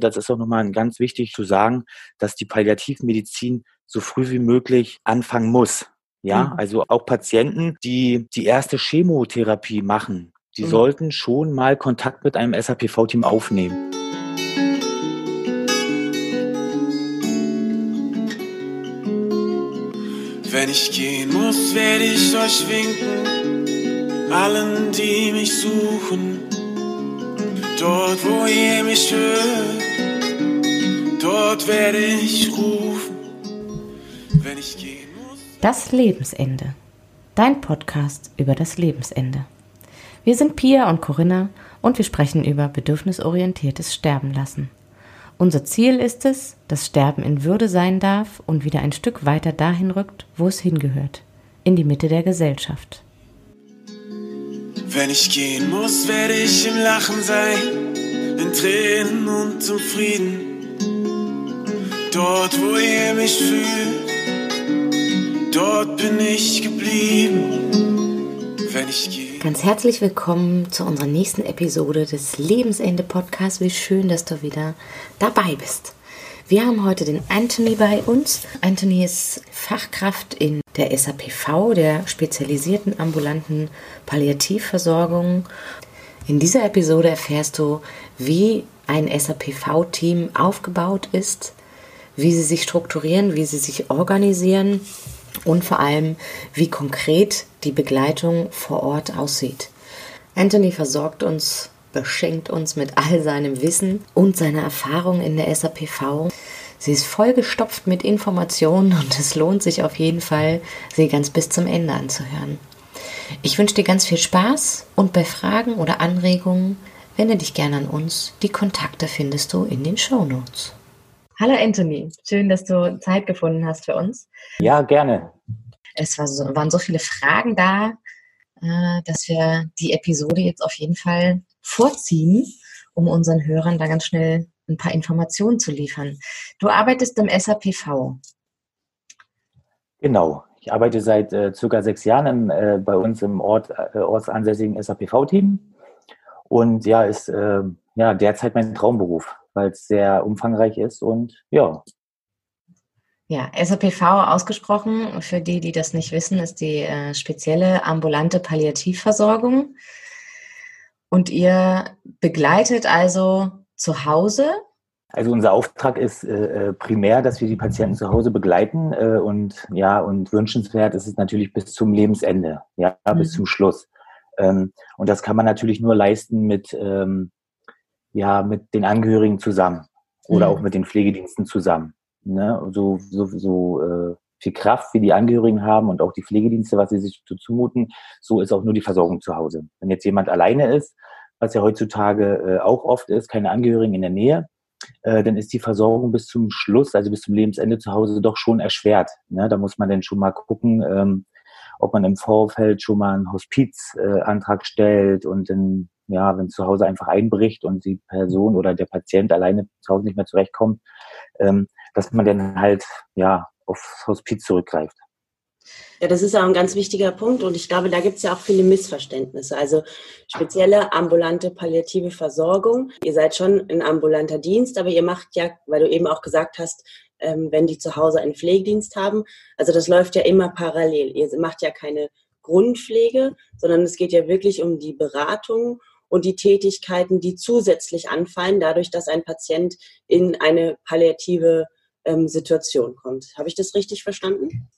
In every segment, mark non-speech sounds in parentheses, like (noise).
Das ist auch nochmal ganz wichtig zu sagen, dass die Palliativmedizin so früh wie möglich anfangen muss. Ja, mhm. also auch Patienten, die die erste Chemotherapie machen, die mhm. sollten schon mal Kontakt mit einem SAPV-Team aufnehmen. Wenn ich gehen muss, werde ich euch winken, allen, die mich suchen. Dort, wo ihr mich hört, dort werde ich rufen. Wenn ich gehen muss. Das Lebensende. Dein Podcast über das Lebensende. Wir sind Pia und Corinna und wir sprechen über bedürfnisorientiertes Sterben lassen. Unser Ziel ist es, dass Sterben in Würde sein darf und wieder ein Stück weiter dahin rückt, wo es hingehört, in die Mitte der Gesellschaft. Wenn ich gehen muss, werde ich im Lachen sein, in Tränen und zum Frieden. Dort, wo ihr mich fühlt, dort bin ich geblieben. Wenn ich gehe. Ganz herzlich willkommen zu unserer nächsten Episode des Lebensende Podcasts. Wie schön, dass du wieder dabei bist. Wir haben heute den Anthony bei uns. Anthony ist Fachkraft in der SAPV, der spezialisierten ambulanten Palliativversorgung. In dieser Episode erfährst du, wie ein SAPV-Team aufgebaut ist, wie sie sich strukturieren, wie sie sich organisieren und vor allem, wie konkret die Begleitung vor Ort aussieht. Anthony versorgt uns, beschenkt uns mit all seinem Wissen und seiner Erfahrung in der SAPV. Sie ist vollgestopft mit Informationen und es lohnt sich auf jeden Fall, sie ganz bis zum Ende anzuhören. Ich wünsche dir ganz viel Spaß und bei Fragen oder Anregungen wende dich gerne an uns. Die Kontakte findest du in den Show Notes. Hallo Anthony, schön, dass du Zeit gefunden hast für uns. Ja, gerne. Es war so, waren so viele Fragen da, äh, dass wir die Episode jetzt auf jeden Fall vorziehen, um unseren Hörern da ganz schnell ein paar Informationen zu liefern. Du arbeitest im SAPV. Genau. Ich arbeite seit äh, circa sechs Jahren im, äh, bei uns im Ort, äh, ortsansässigen SAPV-Team. Und ja, ist äh, ja derzeit mein Traumberuf weil es sehr umfangreich ist und ja. Ja, SAPV ausgesprochen, für die, die das nicht wissen, ist die äh, spezielle ambulante Palliativversorgung. Und ihr begleitet also zu Hause also unser Auftrag ist äh, äh, primär, dass wir die Patienten zu Hause begleiten äh, und ja und wünschenswert ist es natürlich bis zum Lebensende, ja mhm. bis zum Schluss. Ähm, und das kann man natürlich nur leisten mit ähm, ja mit den Angehörigen zusammen oder mhm. auch mit den Pflegediensten zusammen. Ne? So, so, so äh, viel Kraft wie die Angehörigen haben und auch die Pflegedienste, was sie sich zu zumuten, so ist auch nur die Versorgung zu Hause. Wenn jetzt jemand alleine ist, was ja heutzutage äh, auch oft ist, keine Angehörigen in der Nähe, äh, dann ist die Versorgung bis zum Schluss, also bis zum Lebensende zu Hause doch schon erschwert. Ne? Da muss man dann schon mal gucken, ähm, ob man im Vorfeld schon mal einen Hospizantrag äh, stellt und dann ja, wenn zu Hause einfach einbricht und die Person oder der Patient alleine zu Hause nicht mehr zurechtkommt, ähm, dass man dann halt ja aufs Hospiz zurückgreift. Ja, das ist auch ein ganz wichtiger Punkt und ich glaube, da gibt es ja auch viele Missverständnisse. Also spezielle ambulante palliative Versorgung. Ihr seid schon ein ambulanter Dienst, aber ihr macht ja, weil du eben auch gesagt hast, ähm, wenn die zu Hause einen Pflegedienst haben, also das läuft ja immer parallel. Ihr macht ja keine Grundpflege, sondern es geht ja wirklich um die Beratung und die Tätigkeiten, die zusätzlich anfallen, dadurch, dass ein Patient in eine palliative ähm, Situation kommt. Habe ich das richtig verstanden?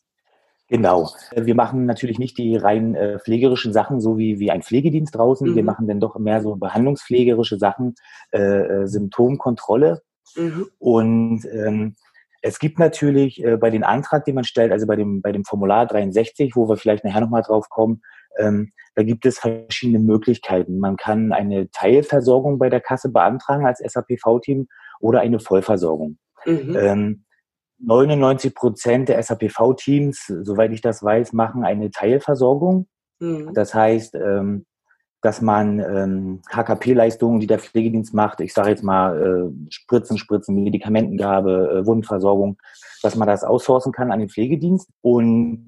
Genau. Wir machen natürlich nicht die rein äh, pflegerischen Sachen, so wie, wie ein Pflegedienst draußen. Mhm. Wir machen dann doch mehr so behandlungspflegerische Sachen, äh, äh, Symptomkontrolle. Mhm. Und ähm, es gibt natürlich äh, bei den Antrag, den man stellt, also bei dem, bei dem Formular 63, wo wir vielleicht nachher nochmal drauf kommen, ähm, da gibt es verschiedene Möglichkeiten. Man kann eine Teilversorgung bei der Kasse beantragen als SAPV-Team oder eine Vollversorgung. Mhm. Ähm, 99 Prozent der SAPV-Teams, soweit ich das weiß, machen eine Teilversorgung. Mhm. Das heißt, ähm, dass man ähm, HKP-Leistungen, die der Pflegedienst macht, ich sage jetzt mal äh, Spritzen, Spritzen, Medikamentengabe, äh, Wundversorgung, dass man das aussourcen kann an den Pflegedienst. Und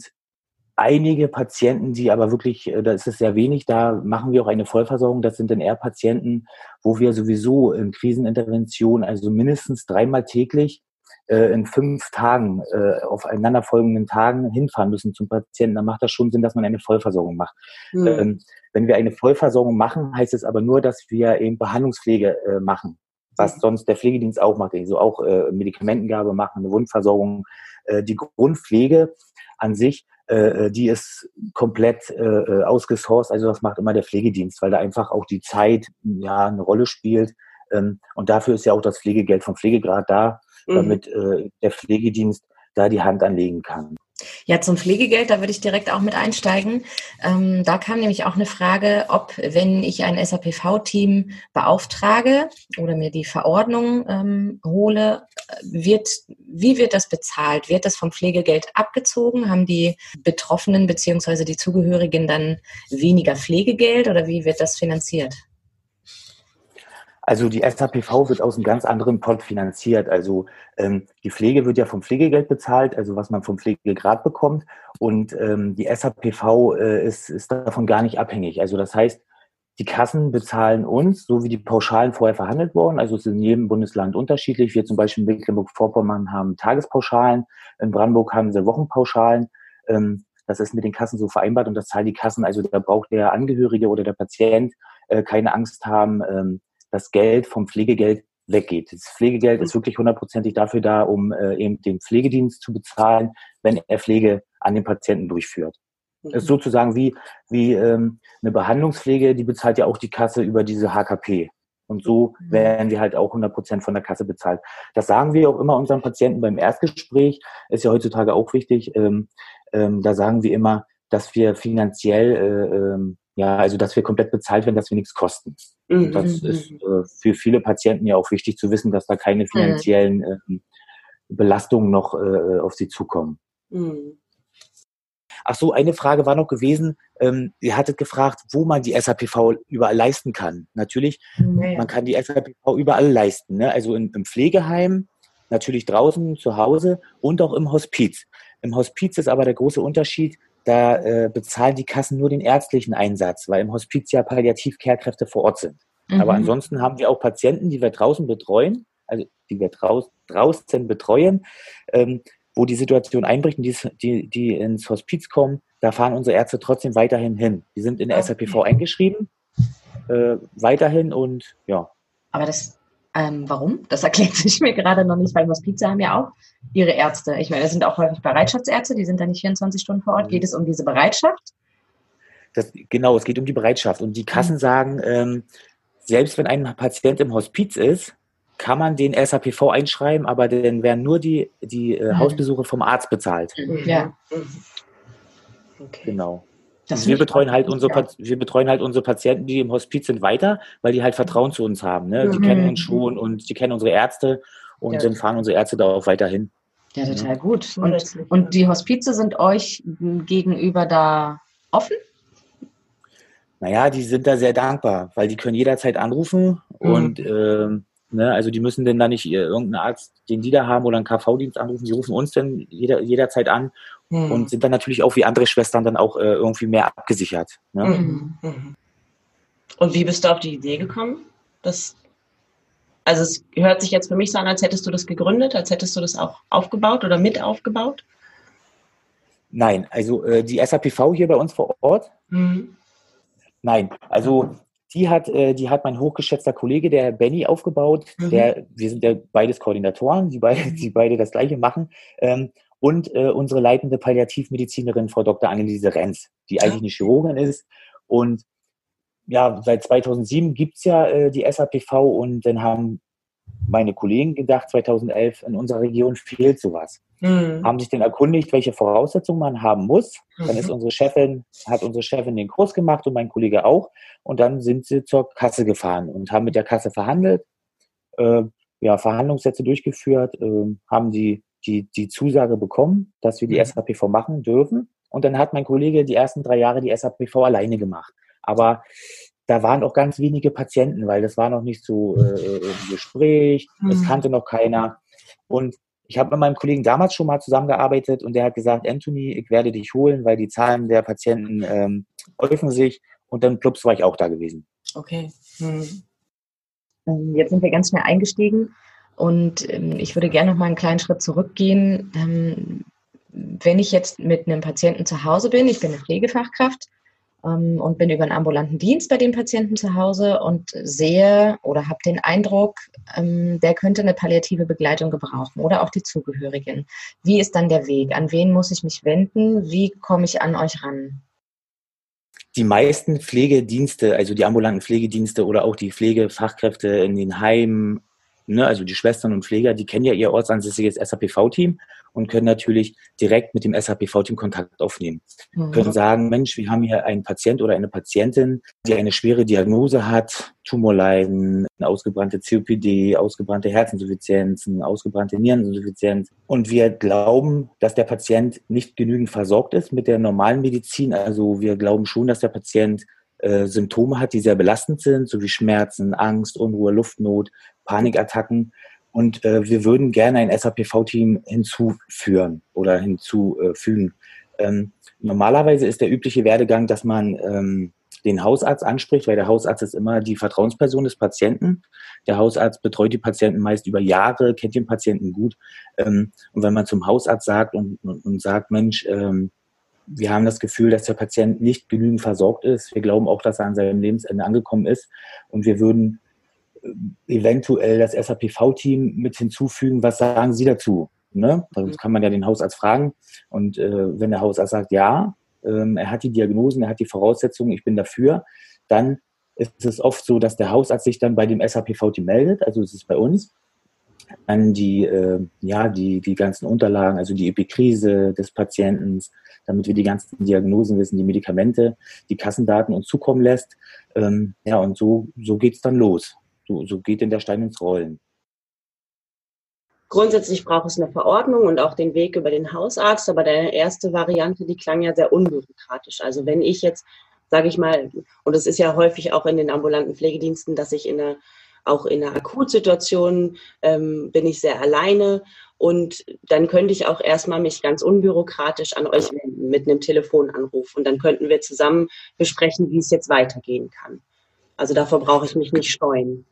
einige Patienten, die aber wirklich, äh, da ist es sehr wenig, da machen wir auch eine Vollversorgung. Das sind dann eher Patienten, wo wir sowieso in Krisenintervention, also mindestens dreimal täglich äh, in fünf Tagen, äh, aufeinanderfolgenden Tagen hinfahren müssen zum Patienten, dann macht das schon Sinn, dass man eine Vollversorgung macht. Mhm. Ähm, wenn wir eine Vollversorgung machen, heißt es aber nur, dass wir eben Behandlungspflege äh, machen, was hm. sonst der Pflegedienst auch macht, also auch äh, Medikamentengabe machen, eine Wundversorgung. Äh, die Grundpflege an sich, äh, die ist komplett äh, ausgesourced, also das macht immer der Pflegedienst, weil da einfach auch die Zeit ja eine Rolle spielt. Ähm, und dafür ist ja auch das Pflegegeld vom Pflegegrad da, mhm. damit äh, der Pflegedienst da die Hand anlegen kann. Ja, zum Pflegegeld, da würde ich direkt auch mit einsteigen. Ähm, da kam nämlich auch eine Frage, ob, wenn ich ein SAPV-Team beauftrage oder mir die Verordnung ähm, hole, wird, wie wird das bezahlt? Wird das vom Pflegegeld abgezogen? Haben die Betroffenen bzw. die Zugehörigen dann weniger Pflegegeld oder wie wird das finanziert? Also die SAPV wird aus einem ganz anderen Pot finanziert. Also ähm, die Pflege wird ja vom Pflegegeld bezahlt, also was man vom Pflegegrad bekommt. Und ähm, die SAPV äh, ist, ist davon gar nicht abhängig. Also das heißt, die Kassen bezahlen uns, so wie die Pauschalen vorher verhandelt wurden. Also es ist in jedem Bundesland unterschiedlich. Wir zum Beispiel in Mecklenburg-Vorpommern haben Tagespauschalen, in Brandenburg haben sie Wochenpauschalen. Ähm, das ist mit den Kassen so vereinbart und das zahlen die Kassen. Also da braucht der Angehörige oder der Patient äh, keine Angst haben, ähm, das Geld vom Pflegegeld weggeht. Das Pflegegeld ist wirklich hundertprozentig dafür da, um äh, eben den Pflegedienst zu bezahlen, wenn er Pflege an den Patienten durchführt. Das ist mhm. sozusagen wie, wie ähm, eine Behandlungspflege, die bezahlt ja auch die Kasse über diese HKP. Und so mhm. werden wir halt auch 100 Prozent von der Kasse bezahlt. Das sagen wir auch immer unseren Patienten beim Erstgespräch. Ist ja heutzutage auch wichtig. Ähm, ähm, da sagen wir immer, dass wir finanziell äh, ähm, ja, also dass wir komplett bezahlt werden, dass wir nichts kosten. Mhm. Das ist mhm. äh, für viele Patienten ja auch wichtig zu wissen, dass da keine mhm. finanziellen mhm. äh, Belastungen noch äh, auf sie zukommen. Mhm. Ach so, eine Frage war noch gewesen. Ähm, ihr hattet gefragt, wo man die SAPV überall leisten kann. Natürlich, nee. man kann die SAPV überall leisten. Ne? Also in, im Pflegeheim, natürlich draußen, zu Hause und auch im Hospiz. Im Hospiz ist aber der große Unterschied, da äh, bezahlen die Kassen nur den ärztlichen Einsatz, weil im Hospiz ja Palliativ-Care-Kräfte vor Ort sind. Mhm. Aber ansonsten haben wir auch Patienten, die wir draußen betreuen, also die wir draus, draußen betreuen, ähm, wo die Situation einbricht und die, die, die ins Hospiz kommen, da fahren unsere Ärzte trotzdem weiterhin hin. Die sind in der okay. SAPV eingeschrieben, äh, weiterhin und ja. Aber das, ähm, warum? Das erklärt (laughs) sich mir gerade noch nicht, weil Hospize haben ja auch ihre Ärzte. Ich meine, das sind auch häufig Bereitschaftsärzte, die sind da nicht 24 Stunden vor Ort. Geht es um diese Bereitschaft? Das, genau, es geht um die Bereitschaft. Und die Kassen mhm. sagen, ähm, selbst wenn ein Patient im Hospiz ist, kann man den SAPV einschreiben, aber dann werden nur die, die äh, mhm. Hausbesuche vom Arzt bezahlt. Ja. Okay. Genau. Das wir betreuen halt unsere, wir betreuen halt unsere Patienten, die im Hospiz sind, weiter, weil die halt Vertrauen zu uns haben. Ne? Die mhm. kennen uns schon und die kennen unsere Ärzte und ja. dann fahren unsere Ärzte da auch weiterhin. Ja, total gut. Und, und die Hospize sind euch gegenüber da offen? Naja, die sind da sehr dankbar, weil die können jederzeit anrufen mhm. und ähm, ne, also die müssen denn da nicht irgendeinen Arzt, den die da haben oder einen KV-Dienst anrufen, die rufen uns dann jeder, jederzeit an mhm. und sind dann natürlich auch wie andere Schwestern dann auch äh, irgendwie mehr abgesichert. Ne? Mhm. mhm. Und wie bist du auf die Idee gekommen? Das, also es hört sich jetzt für mich so an, als hättest du das gegründet, als hättest du das auch aufgebaut oder mit aufgebaut? Nein, also äh, die SAPV hier bei uns vor Ort. Mhm. Nein, also die hat, äh, die hat mein hochgeschätzter Kollege, der Benny, aufgebaut. Mhm. Der, wir sind ja beides Koordinatoren, die beide, die beide das Gleiche machen. Ähm, und äh, unsere leitende Palliativmedizinerin, Frau Dr. Anneliese Renz, die eigentlich eine Chirurgin ist. Und ja, seit 2007 gibt's ja äh, die SAPV und dann haben meine Kollegen gedacht, 2011 in unserer Region fehlt sowas. Mhm. Haben sich dann erkundigt, welche Voraussetzungen man haben muss. Mhm. Dann ist unsere Chefin, hat unsere Chefin den Kurs gemacht und mein Kollege auch. Und dann sind sie zur Kasse gefahren und haben mit der Kasse verhandelt, äh, ja, Verhandlungssätze durchgeführt, äh, haben die die, die Zusage bekommen, dass wir die mhm. SAPV machen dürfen. Und dann hat mein Kollege die ersten drei Jahre die SAPV alleine gemacht. Aber da waren auch ganz wenige Patienten, weil das war noch nicht so äh, im Gespräch, das mhm. kannte noch keiner. Und ich habe mit meinem Kollegen damals schon mal zusammengearbeitet und der hat gesagt, Anthony, ich werde dich holen, weil die Zahlen der Patienten ähm, häufen sich. Und dann plups war ich auch da gewesen. Okay. Hm. Jetzt sind wir ganz schnell eingestiegen und ähm, ich würde gerne noch mal einen kleinen Schritt zurückgehen. Ähm, wenn ich jetzt mit einem Patienten zu Hause bin, ich bin eine Pflegefachkraft ähm, und bin über einen ambulanten Dienst bei dem Patienten zu Hause und sehe oder habe den Eindruck, ähm, der könnte eine palliative Begleitung gebrauchen oder auch die Zugehörigen. Wie ist dann der Weg? An wen muss ich mich wenden? Wie komme ich an euch ran? Die meisten Pflegedienste, also die ambulanten Pflegedienste oder auch die Pflegefachkräfte in den Heimen, ne, also die Schwestern und Pfleger, die kennen ja ihr ortsansässiges SAPV-Team und können natürlich direkt mit dem SAPV-Team Kontakt aufnehmen. Mhm. Können sagen, Mensch, wir haben hier einen Patient oder eine Patientin, die eine schwere Diagnose hat, Tumorleiden, eine ausgebrannte COPD, ausgebrannte Herzinsuffizienzen, ausgebrannte Niereninsuffizienz. Und wir glauben, dass der Patient nicht genügend versorgt ist mit der normalen Medizin. Also wir glauben schon, dass der Patient äh, Symptome hat, die sehr belastend sind, so wie Schmerzen, Angst, Unruhe, Luftnot, Panikattacken. Und äh, wir würden gerne ein SAPV-Team hinzuführen oder hinzufügen. Ähm, normalerweise ist der übliche Werdegang, dass man ähm, den Hausarzt anspricht, weil der Hausarzt ist immer die Vertrauensperson des Patienten. Der Hausarzt betreut die Patienten meist über Jahre, kennt den Patienten gut. Ähm, und wenn man zum Hausarzt sagt und, und, und sagt, Mensch, ähm, wir haben das Gefühl, dass der Patient nicht genügend versorgt ist. Wir glauben auch, dass er an seinem Lebensende angekommen ist. Und wir würden eventuell das SAPV-Team mit hinzufügen. Was sagen Sie dazu? Ne? Das mhm. kann man ja den Hausarzt fragen. Und äh, wenn der Hausarzt sagt, ja, ähm, er hat die Diagnosen, er hat die Voraussetzungen, ich bin dafür, dann ist es oft so, dass der Hausarzt sich dann bei dem SAPV-Team meldet, also es ist bei uns, dann die, äh, ja, die, die ganzen Unterlagen, also die Epikrise des Patienten, damit wir die ganzen Diagnosen wissen, die Medikamente, die Kassendaten uns zukommen lässt. Ähm, ja, und so, so es dann los so, so geht denn der Stein ins Rollen. Grundsätzlich braucht es eine Verordnung und auch den Weg über den Hausarzt, aber deine erste Variante, die klang ja sehr unbürokratisch. Also wenn ich jetzt, sage ich mal, und es ist ja häufig auch in den ambulanten Pflegediensten, dass ich in einer, auch in einer Akutsituation ähm, bin ich sehr alleine und dann könnte ich auch erstmal mich ganz unbürokratisch an euch wenden mit einem Telefonanruf und dann könnten wir zusammen besprechen, wie es jetzt weitergehen kann. Also davor brauche ich mich nicht scheuen.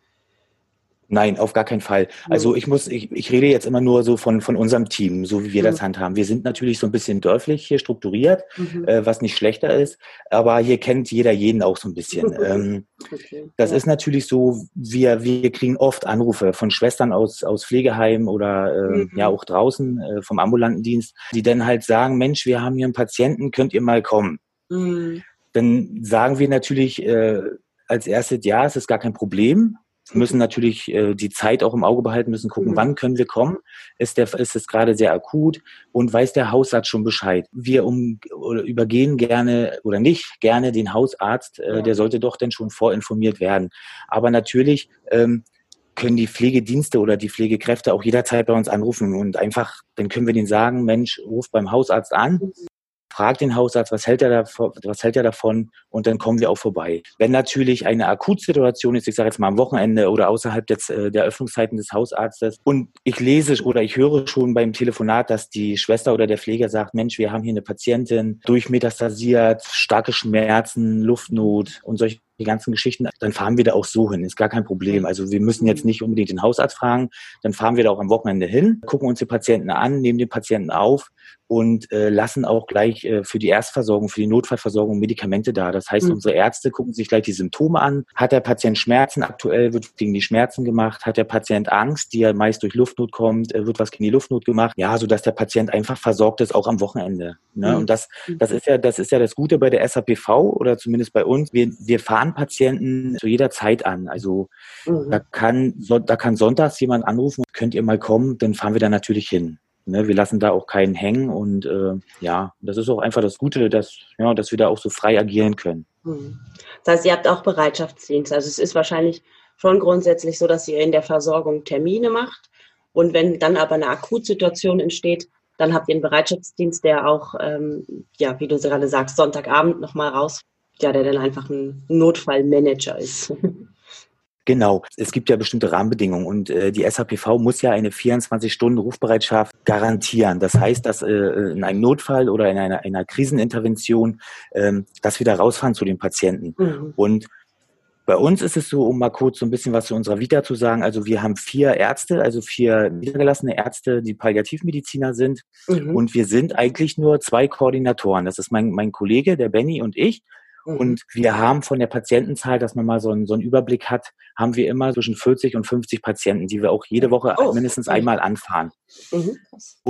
Nein, auf gar keinen Fall. Also ich muss, ich, ich rede jetzt immer nur so von, von unserem Team, so wie wir mhm. das handhaben. Wir sind natürlich so ein bisschen dörflich hier strukturiert, mhm. äh, was nicht schlechter ist, aber hier kennt jeder jeden auch so ein bisschen. (laughs) ähm, okay. Das ja. ist natürlich so, wir, wir kriegen oft Anrufe von Schwestern aus, aus Pflegeheimen oder äh, mhm. ja auch draußen äh, vom ambulanten Dienst, die dann halt sagen, Mensch, wir haben hier einen Patienten, könnt ihr mal kommen? Mhm. Dann sagen wir natürlich äh, als erstes, ja, es ist gar kein Problem müssen natürlich äh, die Zeit auch im Auge behalten, müssen gucken, mhm. wann können wir kommen. Ist, der, ist es gerade sehr akut und weiß der Hausarzt schon Bescheid? Wir um, oder übergehen gerne oder nicht gerne den Hausarzt, äh, ja. der sollte doch denn schon vorinformiert werden. Aber natürlich ähm, können die Pflegedienste oder die Pflegekräfte auch jederzeit bei uns anrufen und einfach, dann können wir denen sagen, Mensch, ruf beim Hausarzt an, mhm fragt den Hausarzt, was hält er davon, was hält er davon und dann kommen wir auch vorbei. Wenn natürlich eine Akutsituation ist, ich sage jetzt mal am Wochenende oder außerhalb des, äh, der Öffnungszeiten des Hausarztes und ich lese oder ich höre schon beim Telefonat, dass die Schwester oder der Pfleger sagt, Mensch, wir haben hier eine Patientin durchmetastasiert, starke Schmerzen, Luftnot und solche die ganzen Geschichten, dann fahren wir da auch so hin, ist gar kein Problem. Also wir müssen jetzt nicht unbedingt den Hausarzt fragen, dann fahren wir da auch am Wochenende hin, gucken uns die Patienten an, nehmen den Patienten auf und äh, lassen auch gleich äh, für die Erstversorgung, für die Notfallversorgung Medikamente da. Das heißt, mhm. unsere Ärzte gucken sich gleich die Symptome an. Hat der Patient Schmerzen? Aktuell wird gegen die Schmerzen gemacht. Hat der Patient Angst, die ja meist durch Luftnot kommt, äh, wird was gegen die Luftnot gemacht. Ja, so dass der Patient einfach versorgt ist, auch am Wochenende. Ne? Mhm. Und das, das ist ja, das ist ja das Gute bei der SAPV oder zumindest bei uns. Wir, wir fahren Patienten zu jeder Zeit an. Also mhm. da kann da kann sonntags jemand anrufen, könnt ihr mal kommen, dann fahren wir da natürlich hin. Ne, wir lassen da auch keinen hängen und äh, ja, das ist auch einfach das Gute, dass, ja, dass wir da auch so frei agieren können. Mhm. Das heißt, ihr habt auch Bereitschaftsdienst. Also es ist wahrscheinlich schon grundsätzlich so, dass ihr in der Versorgung Termine macht und wenn dann aber eine Akutsituation entsteht, dann habt ihr einen Bereitschaftsdienst, der auch, ähm, ja, wie du gerade sagst, Sonntagabend nochmal raus ja, der dann einfach ein Notfallmanager ist. (laughs) Genau. Es gibt ja bestimmte Rahmenbedingungen und äh, die SAPV muss ja eine 24-Stunden-Rufbereitschaft garantieren. Das heißt, dass äh, in einem Notfall oder in einer, einer Krisenintervention, äh, dass wir da rausfahren zu den Patienten. Mhm. Und bei uns ist es so, um mal kurz so ein bisschen was zu unserer Vita zu sagen. Also wir haben vier Ärzte, also vier niedergelassene Ärzte, die Palliativmediziner sind. Mhm. Und wir sind eigentlich nur zwei Koordinatoren. Das ist mein, mein Kollege, der Benny und ich. Mhm. Und wir haben von der Patientenzahl, dass man mal so einen, so einen Überblick hat, haben wir immer zwischen 40 und 50 Patienten, die wir auch jede Woche oh. mindestens einmal anfahren. Mhm.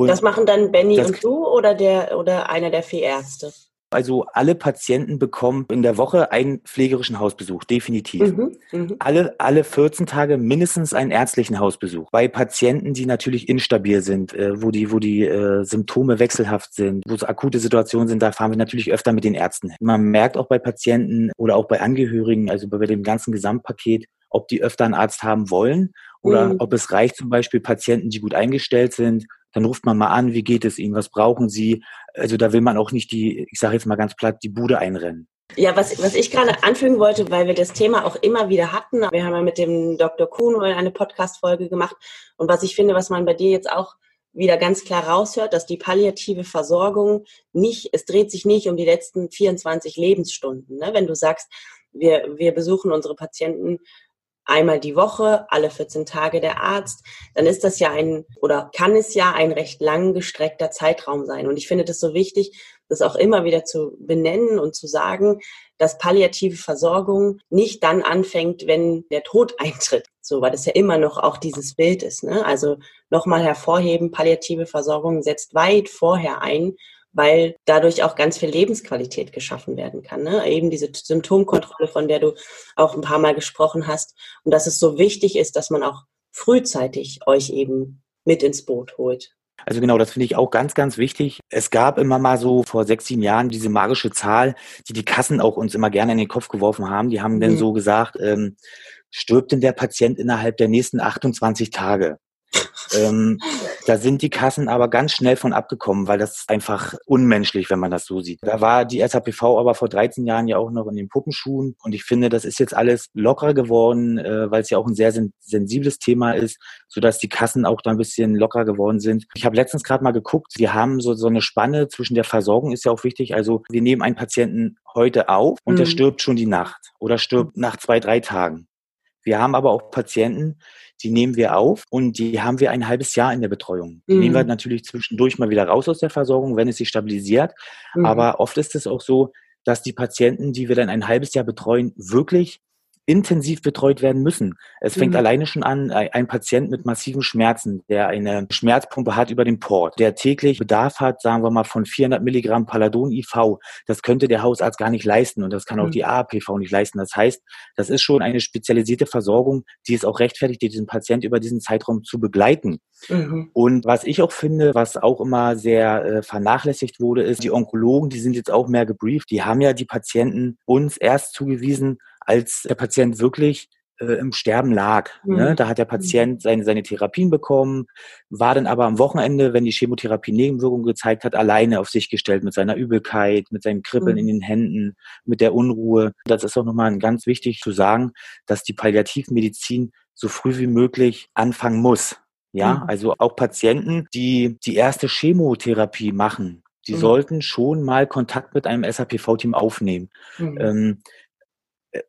das machen dann Benny und du oder der oder einer der vier Ärzte? Also alle Patienten bekommen in der Woche einen pflegerischen Hausbesuch, definitiv. Mhm, mh. Alle, alle 14 Tage mindestens einen ärztlichen Hausbesuch. Bei Patienten, die natürlich instabil sind, äh, wo die, wo die äh, Symptome wechselhaft sind, wo es akute Situationen sind, da fahren wir natürlich öfter mit den Ärzten. Man merkt auch bei Patienten oder auch bei Angehörigen, also bei dem ganzen Gesamtpaket, ob die öfter einen Arzt haben wollen oder mhm. ob es reicht zum Beispiel Patienten, die gut eingestellt sind, dann ruft man mal an, wie geht es Ihnen, was brauchen Sie? Also da will man auch nicht die, ich sage jetzt mal ganz platt, die Bude einrennen. Ja, was, was ich gerade anfügen wollte, weil wir das Thema auch immer wieder hatten, wir haben ja mit dem Dr. Kuhn eine Podcast-Folge gemacht und was ich finde, was man bei dir jetzt auch wieder ganz klar raushört, dass die palliative Versorgung nicht, es dreht sich nicht um die letzten 24 Lebensstunden. Ne? Wenn du sagst, wir, wir besuchen unsere Patienten einmal die Woche, alle 14 Tage der Arzt, dann ist das ja ein oder kann es ja ein recht lang gestreckter Zeitraum sein. Und ich finde das so wichtig, das auch immer wieder zu benennen und zu sagen, dass palliative Versorgung nicht dann anfängt, wenn der Tod (laughs) eintritt. So, weil das ja immer noch auch dieses Bild ist. Ne? Also nochmal hervorheben, palliative Versorgung setzt weit vorher ein weil dadurch auch ganz viel Lebensqualität geschaffen werden kann. Ne? Eben diese Symptomkontrolle, von der du auch ein paar Mal gesprochen hast. Und dass es so wichtig ist, dass man auch frühzeitig euch eben mit ins Boot holt. Also genau, das finde ich auch ganz, ganz wichtig. Es gab immer mal so vor sechs, sieben Jahren diese magische Zahl, die die Kassen auch uns immer gerne in den Kopf geworfen haben. Die haben mhm. dann so gesagt, ähm, stirbt denn der Patient innerhalb der nächsten 28 Tage? Ähm, da sind die Kassen aber ganz schnell von abgekommen, weil das ist einfach unmenschlich, wenn man das so sieht. Da war die SAPV aber vor 13 Jahren ja auch noch in den Puppenschuhen und ich finde, das ist jetzt alles lockerer geworden, äh, weil es ja auch ein sehr sen sensibles Thema ist, sodass die Kassen auch da ein bisschen lockerer geworden sind. Ich habe letztens gerade mal geguckt, wir haben so, so eine Spanne zwischen der Versorgung ist ja auch wichtig. Also wir nehmen einen Patienten heute auf und mhm. der stirbt schon die Nacht oder stirbt nach zwei, drei Tagen. Wir haben aber auch Patienten, die nehmen wir auf und die haben wir ein halbes Jahr in der Betreuung. Die mhm. nehmen wir natürlich zwischendurch mal wieder raus aus der Versorgung, wenn es sich stabilisiert. Mhm. Aber oft ist es auch so, dass die Patienten, die wir dann ein halbes Jahr betreuen, wirklich intensiv betreut werden müssen. Es fängt mhm. alleine schon an, ein Patient mit massiven Schmerzen, der eine Schmerzpumpe hat über den Port, der täglich Bedarf hat, sagen wir mal, von 400 Milligramm Paladon IV. Das könnte der Hausarzt gar nicht leisten und das kann auch mhm. die AAPV nicht leisten. Das heißt, das ist schon eine spezialisierte Versorgung, die es auch rechtfertigt, diesen Patient über diesen Zeitraum zu begleiten. Mhm. Und was ich auch finde, was auch immer sehr äh, vernachlässigt wurde, ist, die Onkologen, die sind jetzt auch mehr gebrieft. Die haben ja die Patienten uns erst zugewiesen, als der Patient wirklich äh, im Sterben lag. Ne? Mhm. Ne? Da hat der Patient seine, seine Therapien bekommen, war dann aber am Wochenende, wenn die Chemotherapie Nebenwirkungen gezeigt hat, alleine auf sich gestellt mit seiner Übelkeit, mit seinem Kribbeln mhm. in den Händen, mit der Unruhe. Das ist auch nochmal ganz wichtig zu sagen, dass die Palliativmedizin so früh wie möglich anfangen muss. Ja, mhm. also auch Patienten, die die erste Chemotherapie machen, die mhm. sollten schon mal Kontakt mit einem SAPV-Team aufnehmen. Mhm. Ähm,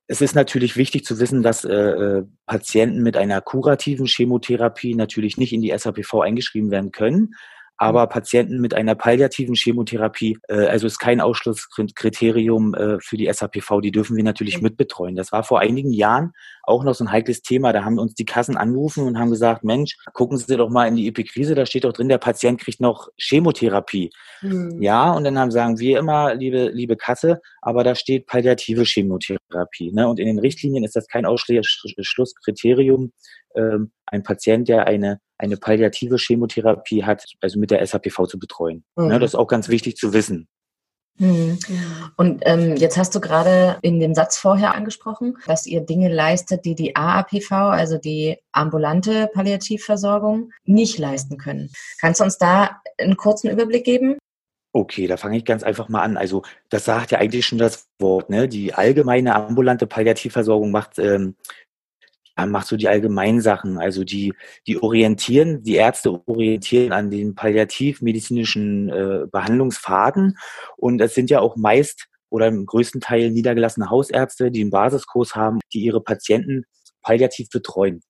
es ist natürlich wichtig zu wissen, dass äh, äh, Patienten mit einer kurativen Chemotherapie natürlich nicht in die SAPV eingeschrieben werden können. Aber Patienten mit einer palliativen Chemotherapie, äh, also ist kein Ausschlusskriterium äh, für die SAPV, die dürfen wir natürlich mitbetreuen. Das war vor einigen Jahren auch noch so ein heikles Thema. Da haben uns die Kassen angerufen und haben gesagt, Mensch, gucken Sie doch mal in die Epikrise, da steht doch drin, der Patient kriegt noch Chemotherapie. Mhm. Ja, und dann haben, sagen wir immer, liebe, liebe Kasse, aber da steht palliative Chemotherapie. Ne? Und in den Richtlinien ist das kein Ausschlusskriterium. Ähm, ein Patient, der eine eine palliative Chemotherapie hat, also mit der SAPV zu betreuen. Mhm. Ja, das ist auch ganz wichtig zu wissen. Mhm. Und ähm, jetzt hast du gerade in dem Satz vorher angesprochen, dass ihr Dinge leistet, die die AAPV, also die ambulante Palliativversorgung, nicht leisten können. Kannst du uns da einen kurzen Überblick geben? Okay, da fange ich ganz einfach mal an. Also das sagt ja eigentlich schon das Wort. Ne? Die allgemeine ambulante Palliativversorgung macht ähm, macht so die allgemeinen Sachen. Also die, die orientieren, die Ärzte orientieren an den palliativmedizinischen äh, Behandlungspfaden. Und es sind ja auch meist oder im größten Teil niedergelassene Hausärzte, die einen Basiskurs haben, die ihre Patienten palliativ betreuen.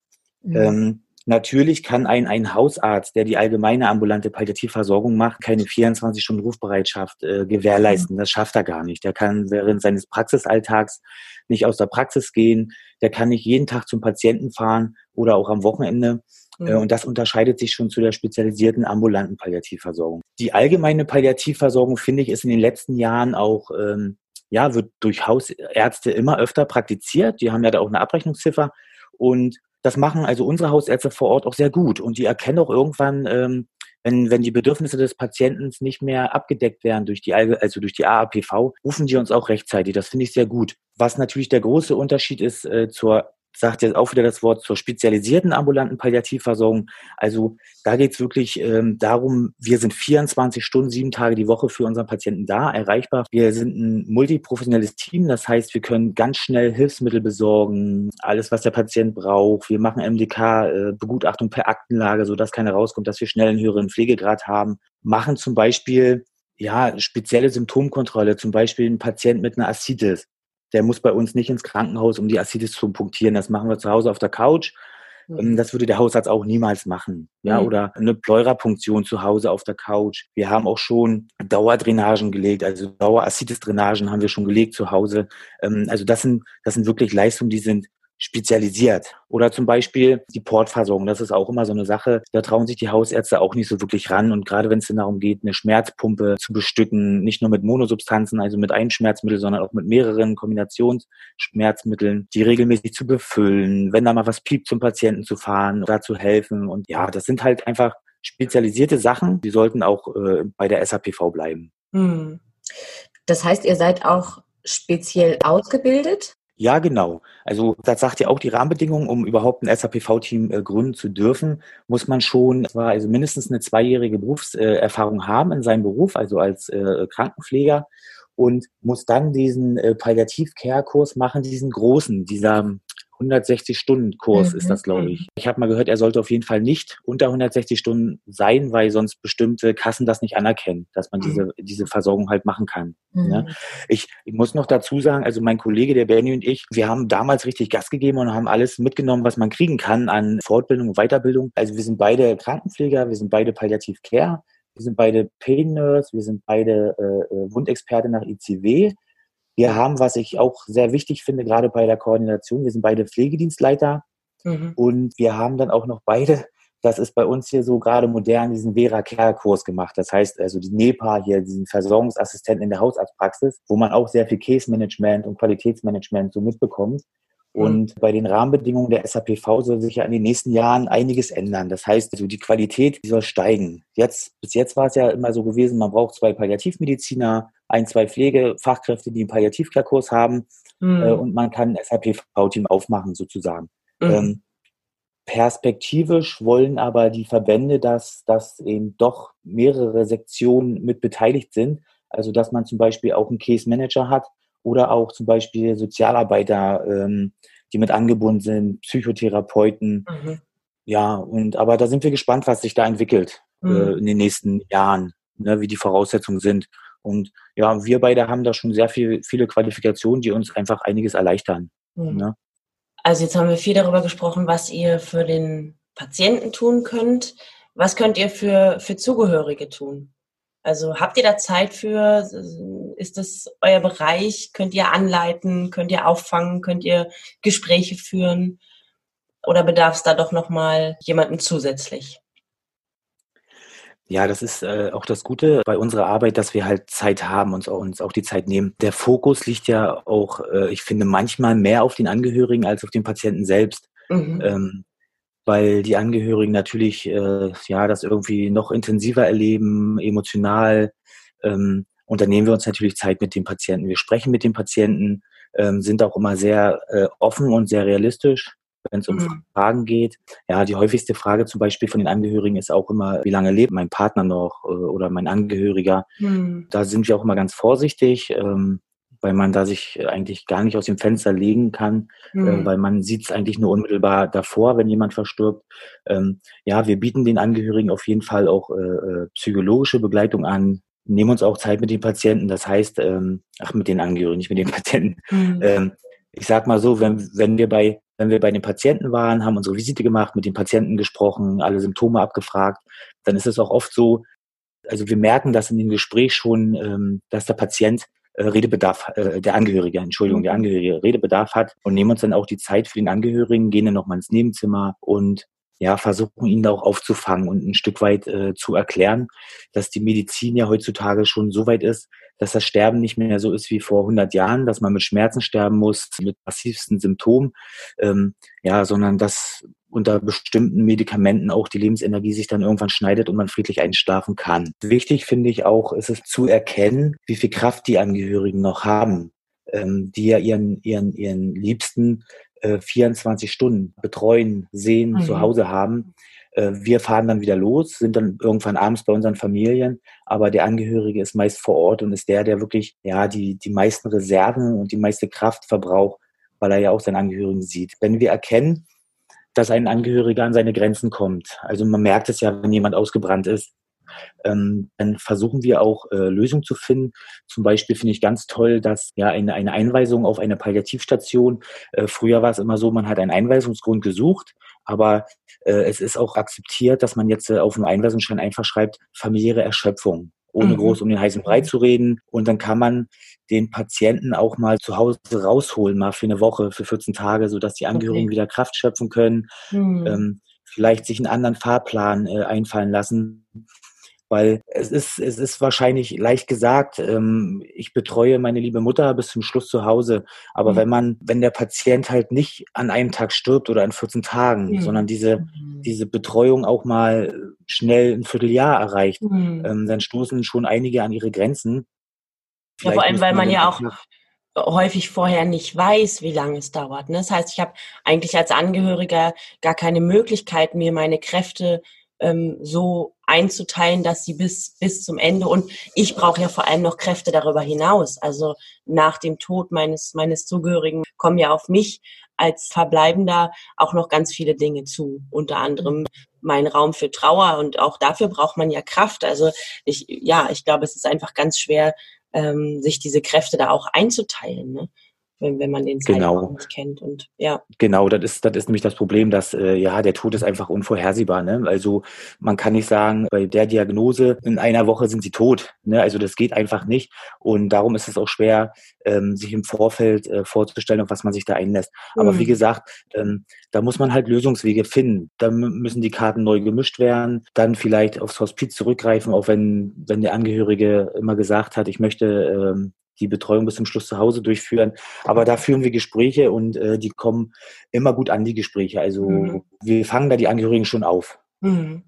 Mhm. Ähm, Natürlich kann ein, ein Hausarzt, der die allgemeine ambulante Palliativversorgung macht, keine 24 Stunden Rufbereitschaft äh, gewährleisten. Das schafft er gar nicht. Der kann während seines Praxisalltags nicht aus der Praxis gehen. Der kann nicht jeden Tag zum Patienten fahren oder auch am Wochenende. Mhm. Äh, und das unterscheidet sich schon zu der spezialisierten ambulanten Palliativversorgung. Die allgemeine Palliativversorgung, finde ich, ist in den letzten Jahren auch ähm, ja, wird durch Hausärzte immer öfter praktiziert. Die haben ja da auch eine Abrechnungsziffer. Und das machen also unsere Hausärzte vor Ort auch sehr gut und die erkennen auch irgendwann, ähm, wenn, wenn die Bedürfnisse des Patienten nicht mehr abgedeckt werden durch die, also durch die AAPV, rufen die uns auch rechtzeitig. Das finde ich sehr gut. Was natürlich der große Unterschied ist äh, zur sagt jetzt auch wieder das Wort zur spezialisierten ambulanten Palliativversorgung. Also da geht es wirklich ähm, darum, wir sind 24 Stunden, sieben Tage die Woche für unseren Patienten da, erreichbar. Wir sind ein multiprofessionelles Team, das heißt, wir können ganz schnell Hilfsmittel besorgen, alles, was der Patient braucht. Wir machen MDK-Begutachtung äh, per Aktenlage, sodass keiner rauskommt, dass wir schnell einen höheren Pflegegrad haben. Machen zum Beispiel ja, spezielle Symptomkontrolle, zum Beispiel ein Patient mit einer Aszites der muss bei uns nicht ins Krankenhaus, um die Aszites zu punktieren. Das machen wir zu Hause auf der Couch. Mhm. Das würde der Hausarzt auch niemals machen. Ja, mhm. oder eine Pleurapunktion zu Hause auf der Couch. Wir haben auch schon Dauerdrainagen gelegt, also Daueraszites-Drainagen haben wir schon gelegt zu Hause. Ähm, also das sind, das sind wirklich Leistungen, die sind spezialisiert. Oder zum Beispiel die Portversorgung. Das ist auch immer so eine Sache. Da trauen sich die Hausärzte auch nicht so wirklich ran. Und gerade wenn es dann darum geht, eine Schmerzpumpe zu bestücken, nicht nur mit Monosubstanzen, also mit einem Schmerzmittel, sondern auch mit mehreren Kombinationsschmerzmitteln, die regelmäßig zu befüllen, wenn da mal was piept zum Patienten zu fahren, da zu helfen. Und ja, das sind halt einfach spezialisierte Sachen. Die sollten auch äh, bei der SAPV bleiben. Hm. Das heißt, ihr seid auch speziell ausgebildet? Ja, genau. Also das sagt ja auch die Rahmenbedingungen, um überhaupt ein SAPV-Team äh, gründen zu dürfen, muss man schon zwar also mindestens eine zweijährige Berufserfahrung haben in seinem Beruf, also als äh, Krankenpfleger und muss dann diesen äh, Palliativ-Care-Kurs machen, diesen großen, dieser 160-Stunden-Kurs mhm. ist das, glaube ich. Ich habe mal gehört, er sollte auf jeden Fall nicht unter 160 Stunden sein, weil sonst bestimmte Kassen das nicht anerkennen, dass man diese, diese Versorgung halt machen kann. Mhm. Ne? Ich, ich muss noch dazu sagen, also mein Kollege, der Bernie und ich, wir haben damals richtig Gas gegeben und haben alles mitgenommen, was man kriegen kann an Fortbildung und Weiterbildung. Also wir sind beide Krankenpfleger, wir sind beide Palliativ Care, wir sind beide Pain Nurse, wir sind beide äh, äh Wundexperte nach ICW. Wir haben, was ich auch sehr wichtig finde, gerade bei der Koordination, wir sind beide Pflegedienstleiter mhm. und wir haben dann auch noch beide, das ist bei uns hier so gerade modern, diesen Vera Care Kurs gemacht. Das heißt also die NEPA hier, diesen Versorgungsassistenten in der Hausarztpraxis, wo man auch sehr viel Case Management und Qualitätsmanagement so mitbekommt. Mhm. Und bei den Rahmenbedingungen der SAPV soll sich ja in den nächsten Jahren einiges ändern. Das heißt, also die Qualität die soll steigen. Jetzt, bis jetzt war es ja immer so gewesen, man braucht zwei Palliativmediziner, ein, zwei Pflegefachkräfte, die einen Palliativkurs haben mhm. äh, und man kann ein SAP-V-Team aufmachen sozusagen. Mhm. Ähm, perspektivisch wollen aber die Verbände, dass, dass eben doch mehrere Sektionen mit beteiligt sind. Also dass man zum Beispiel auch einen Case Manager hat oder auch zum Beispiel Sozialarbeiter, ähm, die mit angebunden sind, Psychotherapeuten. Mhm. Ja, und aber da sind wir gespannt, was sich da entwickelt mhm. äh, in den nächsten Jahren, ne, wie die Voraussetzungen sind. Und ja, wir beide haben da schon sehr viel, viele Qualifikationen, die uns einfach einiges erleichtern. Mhm. Ne? Also jetzt haben wir viel darüber gesprochen, was ihr für den Patienten tun könnt. Was könnt ihr für, für Zugehörige tun? Also habt ihr da Zeit für? Ist das euer Bereich? Könnt ihr anleiten? Könnt ihr auffangen? Könnt ihr Gespräche führen? Oder bedarf es da doch nochmal jemanden zusätzlich? Ja, das ist äh, auch das Gute bei unserer Arbeit, dass wir halt Zeit haben und uns auch die Zeit nehmen. Der Fokus liegt ja auch, äh, ich finde, manchmal mehr auf den Angehörigen als auf den Patienten selbst. Mhm. Ähm, weil die Angehörigen natürlich äh, ja das irgendwie noch intensiver erleben, emotional. Ähm, und dann nehmen wir uns natürlich Zeit mit den Patienten. Wir sprechen mit den Patienten, ähm, sind auch immer sehr äh, offen und sehr realistisch wenn es um mhm. Fragen geht. Ja, die häufigste Frage zum Beispiel von den Angehörigen ist auch immer, wie lange lebt mein Partner noch äh, oder mein Angehöriger. Mhm. Da sind wir auch immer ganz vorsichtig. Ähm, weil man da sich eigentlich gar nicht aus dem Fenster legen kann, mhm. äh, weil man sieht es eigentlich nur unmittelbar davor, wenn jemand verstirbt. Ähm, ja, wir bieten den Angehörigen auf jeden Fall auch äh, psychologische Begleitung an, nehmen uns auch Zeit mit den Patienten, das heißt, ähm, ach, mit den Angehörigen, nicht mit den (laughs) Patienten. Mhm. Ähm, ich sag mal so, wenn, wenn wir bei wenn wir bei den Patienten waren, haben unsere Visite gemacht, mit den Patienten gesprochen, alle Symptome abgefragt, dann ist es auch oft so, also wir merken das in dem Gespräch schon, ähm, dass der Patient äh, Redebedarf, äh, der Angehörige, Entschuldigung, der. Angehörige Redebedarf hat und nehmen uns dann auch die Zeit für den Angehörigen, gehen dann nochmal ins Nebenzimmer und ja, versuchen ihn da auch aufzufangen und ein Stück weit äh, zu erklären, dass die Medizin ja heutzutage schon so weit ist, dass das Sterben nicht mehr so ist wie vor 100 Jahren, dass man mit Schmerzen sterben muss, mit massivsten Symptomen, ähm, ja, sondern dass unter bestimmten Medikamenten auch die Lebensenergie sich dann irgendwann schneidet und man friedlich einschlafen kann. Wichtig finde ich auch, ist es zu erkennen, wie viel Kraft die Angehörigen noch haben, ähm, die ja ihren, ihren, ihren Liebsten äh, 24 Stunden betreuen, sehen, mhm. zu Hause haben. Äh, wir fahren dann wieder los, sind dann irgendwann abends bei unseren Familien, aber der Angehörige ist meist vor Ort und ist der, der wirklich ja die, die meisten Reserven und die meiste Kraft verbraucht, weil er ja auch seinen Angehörigen sieht. Wenn wir erkennen, dass ein Angehöriger an seine Grenzen kommt. Also man merkt es ja, wenn jemand ausgebrannt ist. Ähm, dann versuchen wir auch äh, Lösungen zu finden. Zum Beispiel finde ich ganz toll, dass ja eine, eine Einweisung auf eine Palliativstation, äh, früher war es immer so, man hat einen Einweisungsgrund gesucht, aber äh, es ist auch akzeptiert, dass man jetzt äh, auf einem Einweisungsschein einfach schreibt, familiäre Erschöpfung ohne mhm. groß um den heißen Brei zu reden. Und dann kann man den Patienten auch mal zu Hause rausholen, mal für eine Woche, für 14 Tage, sodass die Angehörigen okay. wieder Kraft schöpfen können, mhm. ähm, vielleicht sich einen anderen Fahrplan äh, einfallen lassen. Weil es ist, es ist wahrscheinlich leicht gesagt, ähm, ich betreue meine liebe Mutter bis zum Schluss zu Hause. Aber mhm. wenn man, wenn der Patient halt nicht an einem Tag stirbt oder in 14 Tagen, mhm. sondern diese, mhm. diese Betreuung auch mal schnell ein Vierteljahr erreicht, mhm. ähm, dann stoßen schon einige an ihre Grenzen. Ja, vor allem, weil man ja auch häufig vorher nicht weiß, wie lange es dauert. Ne? Das heißt, ich habe eigentlich als Angehöriger gar keine Möglichkeit, mir meine Kräfte ähm, so einzuteilen, dass sie bis, bis zum Ende und ich brauche ja vor allem noch Kräfte darüber hinaus. Also nach dem Tod meines, meines Zugehörigen kommen ja auf mich als Verbleibender auch noch ganz viele Dinge zu. Unter anderem mein Raum für Trauer und auch dafür braucht man ja Kraft. Also ich, ja, ich glaube, es ist einfach ganz schwer, ähm, sich diese Kräfte da auch einzuteilen. Ne? Wenn, wenn man den Zeitraum genau. nicht kennt. Und ja. Genau, das ist, das ist nämlich das Problem, dass äh, ja der Tod ist einfach unvorhersehbar. Ne? Also man kann nicht sagen, bei der Diagnose in einer Woche sind sie tot. Ne? Also das geht einfach nicht. Und darum ist es auch schwer, ähm, sich im Vorfeld äh, vorzustellen, auf was man sich da einlässt. Aber mhm. wie gesagt, ähm, da muss man halt Lösungswege finden. Da müssen die Karten neu gemischt werden, dann vielleicht aufs Hospiz zurückgreifen, auch wenn, wenn der Angehörige immer gesagt hat, ich möchte ähm, die Betreuung bis zum Schluss zu Hause durchführen. Aber da führen wir Gespräche und äh, die kommen immer gut an, die Gespräche. Also mhm. wir fangen da die Angehörigen schon auf. Mhm.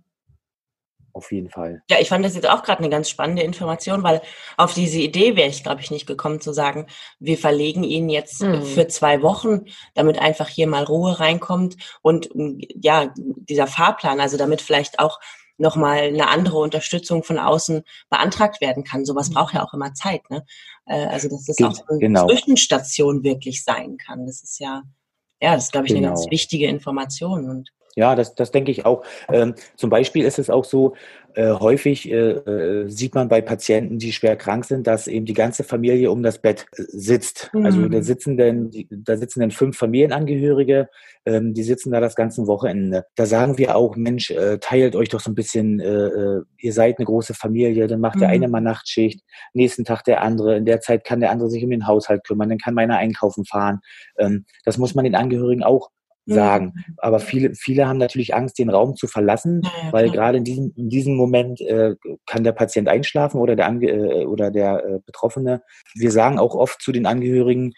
Auf jeden Fall. Ja, ich fand das jetzt auch gerade eine ganz spannende Information, weil auf diese Idee wäre ich, glaube ich, nicht gekommen zu sagen, wir verlegen ihn jetzt mhm. für zwei Wochen, damit einfach hier mal Ruhe reinkommt und ja, dieser Fahrplan, also damit vielleicht auch nochmal eine andere Unterstützung von außen beantragt werden kann. Sowas mhm. braucht ja auch immer Zeit. Ne? Äh, also dass das auch eine genau. Zwischenstation wirklich sein kann. Das ist ja, ja, das ist, glaube ich, genau. eine ganz wichtige Information. Und ja, das, das denke ich auch. Ähm, zum Beispiel ist es auch so, äh, häufig äh, äh, sieht man bei Patienten, die schwer krank sind, dass eben die ganze Familie um das Bett äh, sitzt. Mhm. Also da mhm. sitzen denn, da sitzen dann fünf Familienangehörige, ähm, die sitzen da das ganze Wochenende. Da sagen wir auch, Mensch, äh, teilt euch doch so ein bisschen, äh, äh ihr seid eine große Familie, dann macht mhm. der eine mal Nachtschicht, nächsten Tag der andere, in der Zeit kann der andere sich um den Haushalt kümmern, dann kann meiner einkaufen fahren. Ähm, das muss man den Angehörigen auch sagen. Mhm. Aber viele, viele haben natürlich Angst, den Raum zu verlassen, ja, weil gerade in diesem, in diesem Moment äh, kann der Patient einschlafen oder der, Ange äh, oder der äh, Betroffene. Wir sagen auch oft zu den Angehörigen,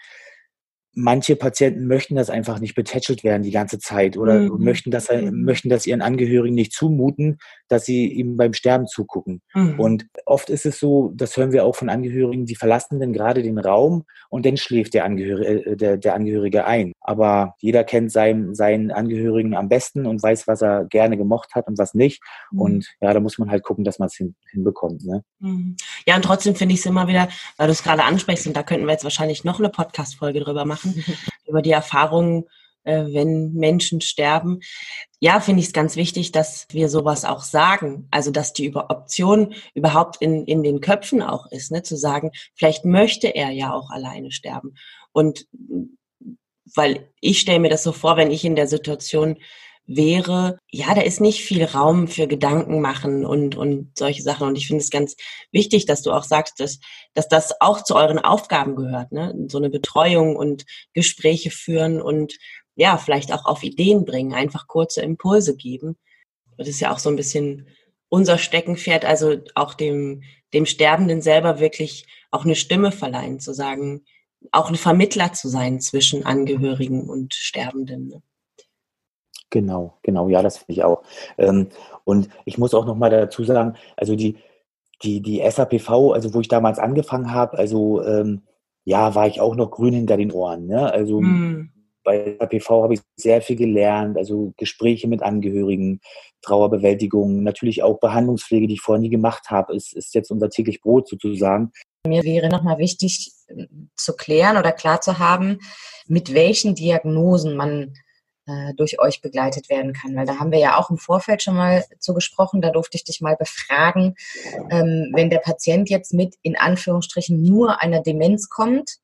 manche Patienten möchten das einfach nicht betätschelt werden die ganze Zeit oder mhm. möchten, das, mhm. möchten das ihren Angehörigen nicht zumuten, dass sie ihm beim Sterben zugucken. Mhm. Und oft ist es so, das hören wir auch von Angehörigen, die verlassen dann gerade den Raum und dann schläft der Angehörige, äh, der, der Angehörige ein. Aber jeder kennt seinen, seinen Angehörigen am besten und weiß, was er gerne gemocht hat und was nicht. Mhm. Und ja, da muss man halt gucken, dass man es hin, hinbekommt. Ne? Mhm. Ja, und trotzdem finde ich es immer wieder, weil du es gerade ansprichst, und da könnten wir jetzt wahrscheinlich noch eine Podcast-Folge drüber machen, machen, (laughs) über die Erfahrungen, äh, wenn Menschen sterben. Ja, finde ich es ganz wichtig, dass wir sowas auch sagen. Also, dass die über Option überhaupt in, in den Köpfen auch ist, ne? zu sagen, vielleicht möchte er ja auch alleine sterben. Und weil ich stelle mir das so vor, wenn ich in der Situation wäre, ja, da ist nicht viel Raum für Gedanken machen und, und solche Sachen. Und ich finde es ganz wichtig, dass du auch sagst, dass, dass das auch zu euren Aufgaben gehört, ne? So eine Betreuung und Gespräche führen und ja, vielleicht auch auf Ideen bringen, einfach kurze Impulse geben. Das ist ja auch so ein bisschen unser Steckenpferd, also auch dem, dem Sterbenden selber wirklich auch eine Stimme verleihen, zu sagen, auch ein Vermittler zu sein zwischen Angehörigen und Sterbenden. Ne? Genau, genau, ja, das finde ich auch. Ähm, und ich muss auch noch mal dazu sagen, also die, die, die SAPV, also wo ich damals angefangen habe, also ähm, ja, war ich auch noch grün hinter den Ohren. Ne? Also mhm. bei SAPV habe ich sehr viel gelernt, also Gespräche mit Angehörigen, Trauerbewältigung, natürlich auch Behandlungspflege, die ich vorher nie gemacht habe, ist, ist jetzt unser täglich Brot sozusagen. Mir wäre nochmal wichtig äh, zu klären oder klar zu haben, mit welchen Diagnosen man äh, durch euch begleitet werden kann. Weil da haben wir ja auch im Vorfeld schon mal zu gesprochen, da durfte ich dich mal befragen, ähm, wenn der Patient jetzt mit in Anführungsstrichen nur einer Demenz kommt,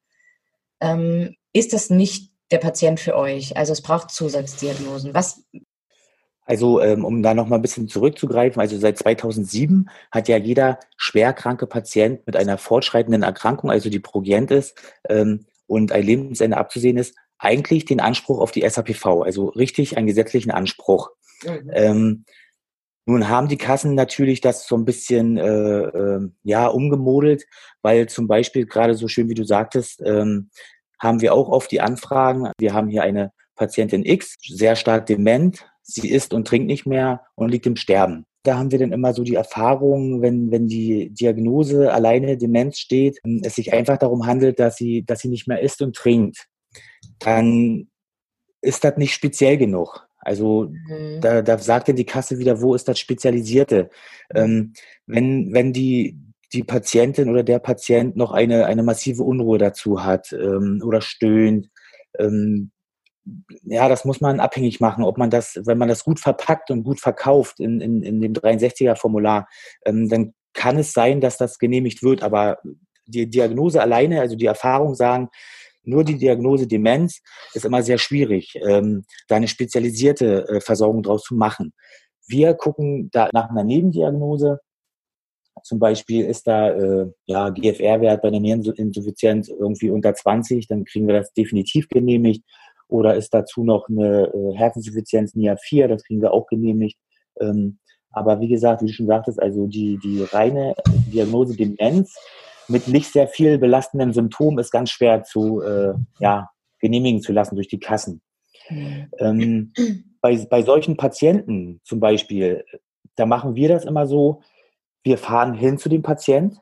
ähm, ist das nicht der Patient für euch. Also es braucht Zusatzdiagnosen. Was, also ähm, um da noch mal ein bisschen zurückzugreifen, also seit 2007 hat ja jeder schwerkranke Patient mit einer fortschreitenden Erkrankung, also die progrient ist ähm, und ein Lebensende abzusehen ist, eigentlich den Anspruch auf die SAPV, also richtig einen gesetzlichen Anspruch. Mhm. Ähm, nun haben die Kassen natürlich das so ein bisschen äh, äh, ja umgemodelt, weil zum Beispiel gerade so schön wie du sagtest, ähm, haben wir auch oft die Anfragen. Wir haben hier eine Patientin X, sehr stark dement, sie isst und trinkt nicht mehr und liegt im Sterben. Da haben wir dann immer so die Erfahrung, wenn, wenn die Diagnose alleine Demenz steht, es sich einfach darum handelt, dass sie, dass sie nicht mehr isst und trinkt dann ist das nicht speziell genug. Also mhm. da, da sagt ja die Kasse wieder, wo ist das Spezialisierte? Ähm, wenn, wenn die, die Patientin oder der Patient noch eine, eine massive Unruhe dazu hat ähm, oder stöhnt, ähm, ja, das muss man abhängig machen, ob man das, wenn man das gut verpackt und gut verkauft in, in, in dem 63er-Formular, ähm, dann kann es sein, dass das genehmigt wird. Aber die Diagnose alleine, also die Erfahrung sagen, nur die Diagnose Demenz ist immer sehr schwierig, ähm, da eine spezialisierte äh, Versorgung draus zu machen. Wir gucken da nach einer Nebendiagnose. Zum Beispiel ist da äh, ja, GFR-Wert bei der Niereninsuffizienz irgendwie unter 20, dann kriegen wir das definitiv genehmigt. Oder ist dazu noch eine äh, Herzinsuffizienz NIA 4, das kriegen wir auch genehmigt. Ähm, aber wie gesagt, wie du schon sagtest, also die, die reine Diagnose Demenz mit nicht sehr viel belastenden Symptomen ist ganz schwer zu äh, ja, genehmigen zu lassen durch die Kassen. Mhm. Ähm, bei, bei solchen Patienten zum Beispiel, da machen wir das immer so, wir fahren hin zu dem Patient,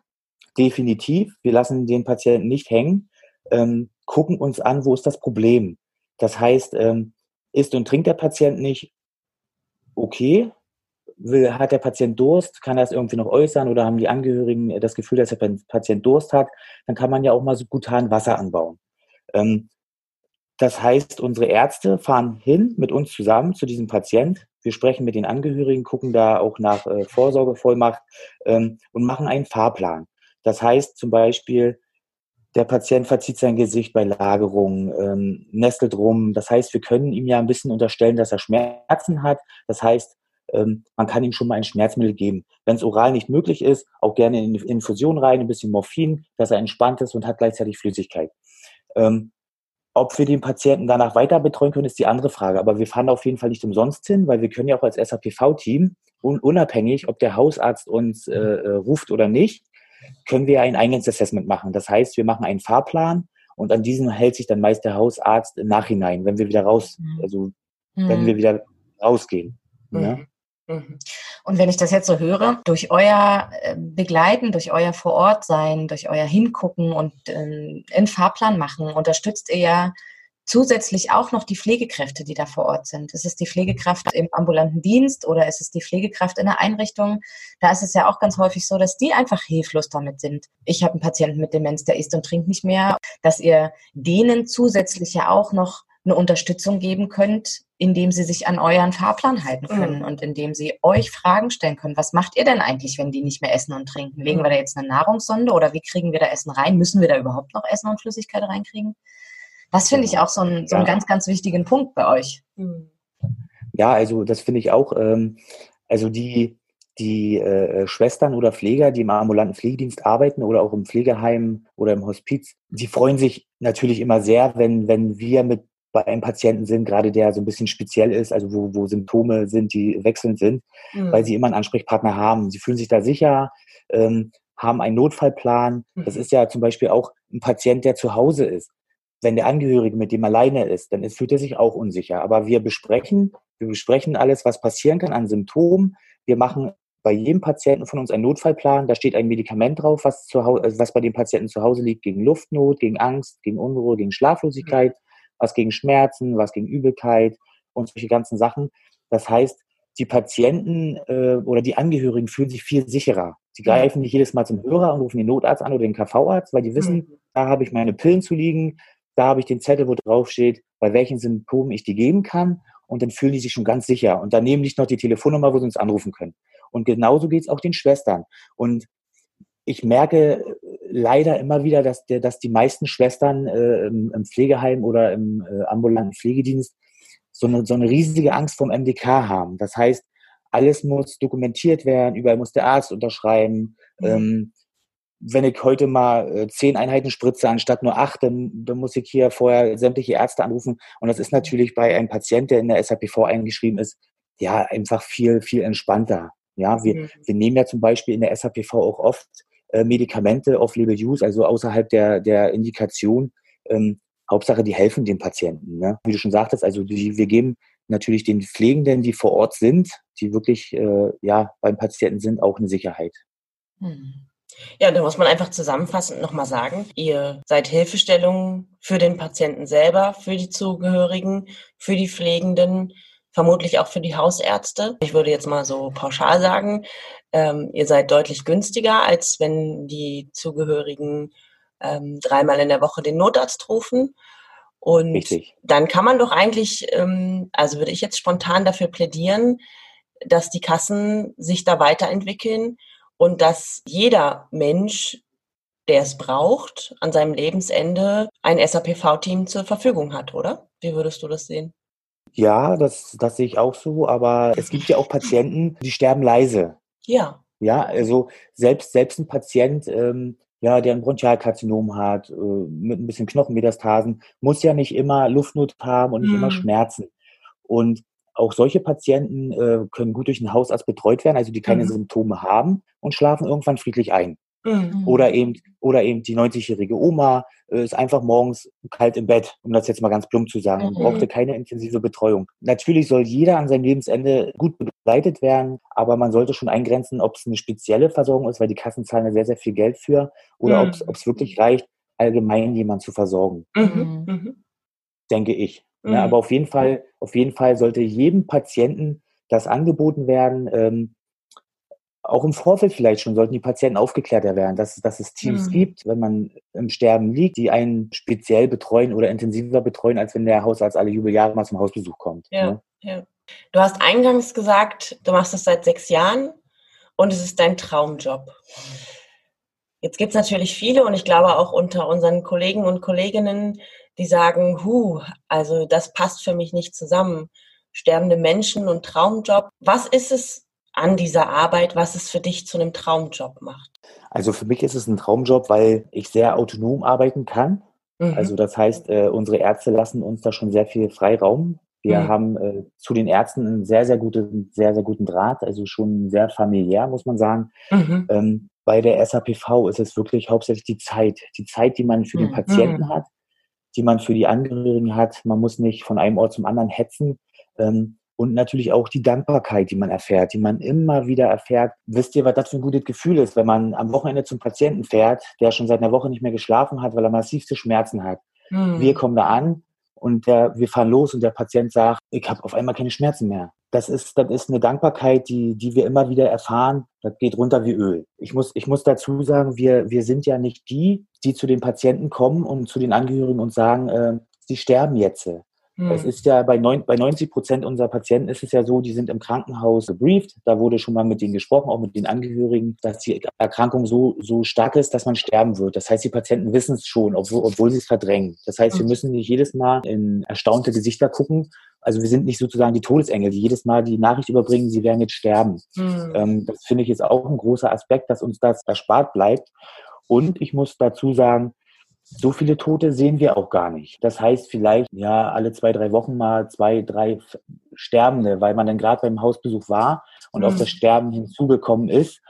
definitiv, wir lassen den Patienten nicht hängen, ähm, gucken uns an, wo ist das Problem. Das heißt, ähm, isst und trinkt der Patient nicht, okay, will, hat der Patient Durst, kann er es irgendwie noch äußern oder haben die Angehörigen das Gefühl, dass der Patient Durst hat, dann kann man ja auch mal so gutan Wasser anbauen. Ähm, das heißt, unsere Ärzte fahren hin mit uns zusammen zu diesem Patient. Wir sprechen mit den Angehörigen, gucken da auch nach äh, Vorsorgevollmacht ähm, und machen einen Fahrplan. Das heißt zum Beispiel, der Patient verzieht sein Gesicht bei Lagerung, ähm, nestelt rum. Das heißt, wir können ihm ja ein bisschen unterstellen, dass er Schmerzen hat. Das heißt, ähm, man kann ihm schon mal ein Schmerzmittel geben. Wenn es oral nicht möglich ist, auch gerne in Infusion rein, ein bisschen Morphin, dass er entspannt ist und hat gleichzeitig Flüssigkeit. Ähm, ob wir den Patienten danach weiter betreuen können, ist die andere Frage. Aber wir fahren auf jeden Fall nicht umsonst hin, weil wir können ja auch als SAPV-Team, un unabhängig, ob der Hausarzt uns äh, äh, ruft oder nicht, können wir ein Eingangsassessment machen. Das heißt, wir machen einen Fahrplan Und an diesen hält sich dann meist der Hausarzt im Nachhinein, wenn wir wieder raus, mhm. also wenn wir mhm. wieder rausgehen. Mhm. Ne? Mhm. Und wenn ich das jetzt so höre, durch euer äh, Begleiten, durch euer Vorortsein, durch euer Hingucken und äh, einen Fahrplan machen, unterstützt ihr ja zusätzlich auch noch die Pflegekräfte, die da vor Ort sind. Ist es die Pflegekraft im ambulanten Dienst oder ist es die Pflegekraft in der Einrichtung? Da ist es ja auch ganz häufig so, dass die einfach hilflos damit sind. Ich habe einen Patienten mit Demenz, der isst und trinkt nicht mehr, dass ihr denen zusätzlich ja auch noch eine Unterstützung geben könnt, indem sie sich an euren Fahrplan halten mhm. können mhm. und indem sie euch Fragen stellen können. Was macht ihr denn eigentlich, wenn die nicht mehr essen und trinken? Legen wir da jetzt eine Nahrungssonde oder wie kriegen wir da Essen rein? Müssen wir da überhaupt noch Essen und Flüssigkeit reinkriegen? Das finde ich auch so, ein, so einen ganz, ganz wichtigen Punkt bei euch. Hm. Ja, also das finde ich auch. Ähm, also die, die äh, Schwestern oder Pfleger, die im ambulanten Pflegedienst arbeiten oder auch im Pflegeheim oder im Hospiz, die freuen sich natürlich immer sehr, wenn, wenn wir mit bei einem Patienten sind, gerade der so ein bisschen speziell ist, also wo, wo Symptome sind, die wechselnd sind, mhm. weil sie immer einen Ansprechpartner haben. Sie fühlen sich da sicher, ähm, haben einen Notfallplan. Mhm. Das ist ja zum Beispiel auch ein Patient, der zu Hause ist wenn der Angehörige mit dem alleine ist, dann ist, fühlt er sich auch unsicher. Aber wir besprechen, wir besprechen alles, was passieren kann an Symptomen. Wir machen bei jedem Patienten von uns einen Notfallplan. Da steht ein Medikament drauf, was, zu also was bei dem Patienten zu Hause liegt, gegen Luftnot, gegen Angst, gegen Unruhe, gegen Schlaflosigkeit, was gegen Schmerzen, was gegen Übelkeit und solche ganzen Sachen. Das heißt, die Patienten äh, oder die Angehörigen fühlen sich viel sicherer. Sie greifen nicht jedes Mal zum Hörer und rufen den Notarzt an oder den KV-Arzt, weil die wissen, mhm. da habe ich meine Pillen zu liegen, da habe ich den Zettel, wo drauf steht, bei welchen Symptomen ich die geben kann. Und dann fühlen die sich schon ganz sicher. Und daneben liegt noch die Telefonnummer, wo sie uns anrufen können. Und genauso geht es auch den Schwestern. Und ich merke leider immer wieder, dass, der, dass die meisten Schwestern äh, im, im, Pflegeheim oder im äh, ambulanten Pflegedienst so eine, so eine riesige Angst vom MDK haben. Das heißt, alles muss dokumentiert werden, überall muss der Arzt unterschreiben. Mhm. Ähm, wenn ich heute mal äh, zehn Einheiten spritze anstatt nur acht, dann, dann muss ich hier vorher sämtliche Ärzte anrufen. Und das ist natürlich bei einem Patient, der in der SAPV eingeschrieben ist, ja, einfach viel, viel entspannter. Ja, wir, mhm. wir nehmen ja zum Beispiel in der SAPV auch oft äh, Medikamente off-label-use, also außerhalb der, der Indikation. Ähm, Hauptsache, die helfen den Patienten. Ne? Wie du schon sagtest, also die, wir geben natürlich den Pflegenden, die vor Ort sind, die wirklich äh, ja beim Patienten sind, auch eine Sicherheit. Mhm. Ja, da muss man einfach zusammenfassend nochmal sagen, ihr seid Hilfestellung für den Patienten selber, für die Zugehörigen, für die Pflegenden, vermutlich auch für die Hausärzte. Ich würde jetzt mal so pauschal sagen, ähm, ihr seid deutlich günstiger, als wenn die Zugehörigen ähm, dreimal in der Woche den Notarzt rufen. Und Richtig. dann kann man doch eigentlich, ähm, also würde ich jetzt spontan dafür plädieren, dass die Kassen sich da weiterentwickeln und dass jeder Mensch, der es braucht, an seinem Lebensende ein SAPV-Team zur Verfügung hat, oder? Wie würdest du das sehen? Ja, das, das sehe ich auch so, aber es gibt ja auch Patienten, die sterben leise. Ja. Ja, also selbst, selbst ein Patient, ähm, ja, der ein Bronchialkarzinom hat, äh, mit ein bisschen Knochenmetastasen, muss ja nicht immer Luftnot haben und nicht mhm. immer Schmerzen. Und auch solche Patienten äh, können gut durch einen Hausarzt betreut werden, also die keine mhm. Symptome haben und schlafen irgendwann friedlich ein. Mhm. Oder eben, oder eben die 90-jährige Oma äh, ist einfach morgens kalt im Bett, um das jetzt mal ganz plump zu sagen, mhm. brauchte keine intensive Betreuung. Natürlich soll jeder an seinem Lebensende gut begleitet werden, aber man sollte schon eingrenzen, ob es eine spezielle Versorgung ist, weil die Kassen zahlen ja sehr, sehr viel Geld für, oder mhm. ob es wirklich reicht, allgemein jemanden zu versorgen. Mhm. Mhm. Denke ich. Mhm. Ja, aber auf jeden Fall, auf jeden Fall sollte jedem Patienten das angeboten werden. Ähm, auch im Vorfeld vielleicht schon sollten die Patienten aufgeklärter werden, dass, dass es Teams mhm. gibt, wenn man im Sterben liegt, die einen speziell betreuen oder intensiver betreuen, als wenn der Hausarzt alle Jubeljahre mal zum Hausbesuch kommt. Ja, ne? ja. Du hast eingangs gesagt, du machst das seit sechs Jahren und es ist dein Traumjob. Jetzt gibt es natürlich viele und ich glaube auch unter unseren Kollegen und Kolleginnen, die sagen, hu, also das passt für mich nicht zusammen. Sterbende Menschen und Traumjob. Was ist es an dieser Arbeit, was es für dich zu einem Traumjob macht? Also für mich ist es ein Traumjob, weil ich sehr autonom arbeiten kann. Mhm. Also das heißt, äh, unsere Ärzte lassen uns da schon sehr viel Freiraum. Wir mhm. haben äh, zu den Ärzten einen sehr, sehr guten, sehr, sehr guten Draht, also schon sehr familiär, muss man sagen. Mhm. Ähm, bei der SAPV ist es wirklich hauptsächlich die Zeit. Die Zeit, die man für den mhm. Patienten hat, die man für die Angehörigen hat. Man muss nicht von einem Ort zum anderen hetzen. Ähm, und natürlich auch die Dankbarkeit, die man erfährt, die man immer wieder erfährt. Wisst ihr, was das für ein gutes Gefühl ist, wenn man am Wochenende zum Patienten fährt, der schon seit einer Woche nicht mehr geschlafen hat, weil er massivste Schmerzen hat. Mhm. Wir kommen da an und der, wir fahren los und der Patient sagt, ich habe auf einmal keine Schmerzen mehr. Das ist, das ist eine Dankbarkeit, die, die wir immer wieder erfahren. Das geht runter wie Öl. Ich muss, ich muss dazu sagen, wir, wir sind ja nicht die, die zu den Patienten kommen und zu den Angehörigen und sagen, äh, sie sterben jetzt. Es hm. ist ja bei, neun, bei 90 Prozent unserer Patienten ist es ja so, die sind im Krankenhaus gebrieft. Da wurde schon mal mit denen gesprochen, auch mit den Angehörigen, dass die Erkrankung so, so stark ist, dass man sterben wird. Das heißt, die Patienten wissen es schon, obwohl, obwohl sie es verdrängen. Das heißt, wir hm. müssen nicht jedes Mal in erstaunte Gesichter gucken. Also wir sind nicht sozusagen die Todesengel, die jedes Mal die Nachricht überbringen, sie werden jetzt sterben. Mhm. Ähm, das finde ich ist auch ein großer Aspekt, dass uns das erspart bleibt. Und ich muss dazu sagen, so viele Tote sehen wir auch gar nicht. Das heißt vielleicht, ja, alle zwei, drei Wochen mal zwei, drei Sterbende, weil man dann gerade beim Hausbesuch war und mhm. auf das Sterben hinzugekommen ist.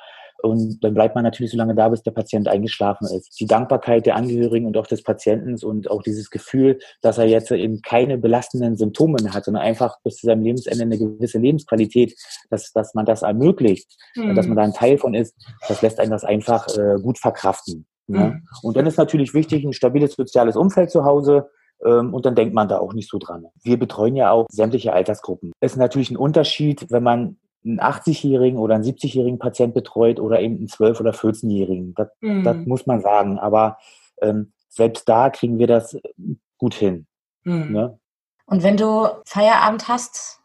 Und dann bleibt man natürlich so lange da, bis der Patient eingeschlafen ist. Die Dankbarkeit der Angehörigen und auch des Patienten und auch dieses Gefühl, dass er jetzt eben keine belastenden Symptome mehr hat, sondern einfach bis zu seinem Lebensende eine gewisse Lebensqualität, dass, dass man das ermöglicht, mhm. dass man da ein Teil von ist, das lässt einen das einfach äh, gut verkraften. Ne? Mhm. Und dann ist natürlich wichtig, ein stabiles soziales Umfeld zu Hause. Ähm, und dann denkt man da auch nicht so dran. Wir betreuen ja auch sämtliche Altersgruppen. Es ist natürlich ein Unterschied, wenn man einen 80-jährigen oder einen 70-jährigen Patient betreut oder eben einen 12- oder 14-jährigen. Das, mhm. das, muss man sagen. Aber ähm, selbst da kriegen wir das gut hin. Mhm. Ne? Und wenn du Feierabend hast,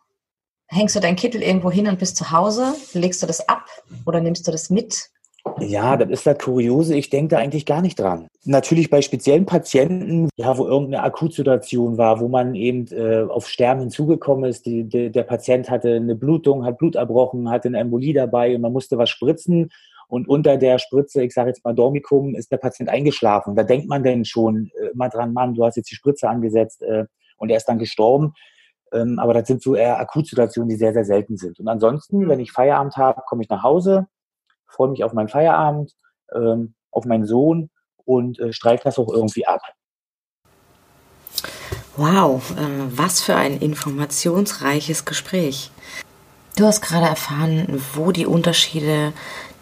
hängst du deinen Kittel irgendwo hin und bist zu Hause? Legst du das ab oder nimmst du das mit? Ja, das ist das Kuriose. Ich denke da eigentlich gar nicht dran. Natürlich bei speziellen Patienten, ja, wo irgendeine Akutsituation war, wo man eben äh, auf Sterben hinzugekommen ist. Die, die, der Patient hatte eine Blutung, hat Blut erbrochen, hatte eine Embolie dabei und man musste was spritzen. Und unter der Spritze, ich sage jetzt mal Dormicum, ist der Patient eingeschlafen. Da denkt man denn schon äh, immer dran, Mann, du hast jetzt die Spritze angesetzt äh, und er ist dann gestorben. Ähm, aber das sind so eher Akutsituationen, die sehr, sehr selten sind. Und ansonsten, wenn ich Feierabend habe, komme ich nach Hause, freue mich auf meinen Feierabend, ähm, auf meinen Sohn und äh, streife das auch irgendwie ab. Wow, äh, was für ein informationsreiches Gespräch. Du hast gerade erfahren, wo die Unterschiede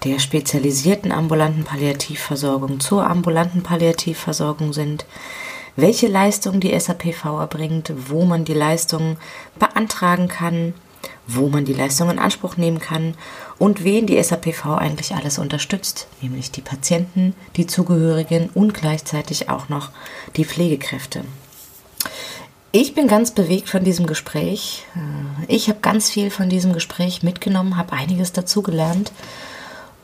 der spezialisierten ambulanten Palliativversorgung zur ambulanten Palliativversorgung sind, welche Leistungen die SAPV erbringt, wo man die Leistungen beantragen kann, wo man die Leistung in Anspruch nehmen kann und wen die SAPV eigentlich alles unterstützt, nämlich die Patienten, die Zugehörigen und gleichzeitig auch noch die Pflegekräfte. Ich bin ganz bewegt von diesem Gespräch. Äh, ich habe ganz viel von diesem Gespräch mitgenommen, habe einiges dazugelernt.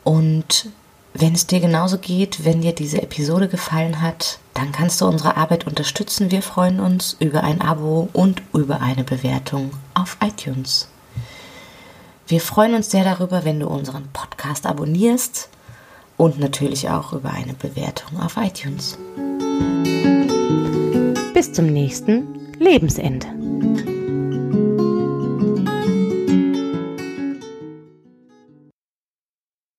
Und wenn es dir genauso geht, wenn dir diese Episode gefallen hat, dann kannst du unsere Arbeit unterstützen. Wir freuen uns über ein Abo und über eine Bewertung auf iTunes. Wir freuen uns sehr darüber, wenn du unseren Podcast abonnierst und natürlich auch über eine Bewertung auf iTunes. Bis zum nächsten Lebensende.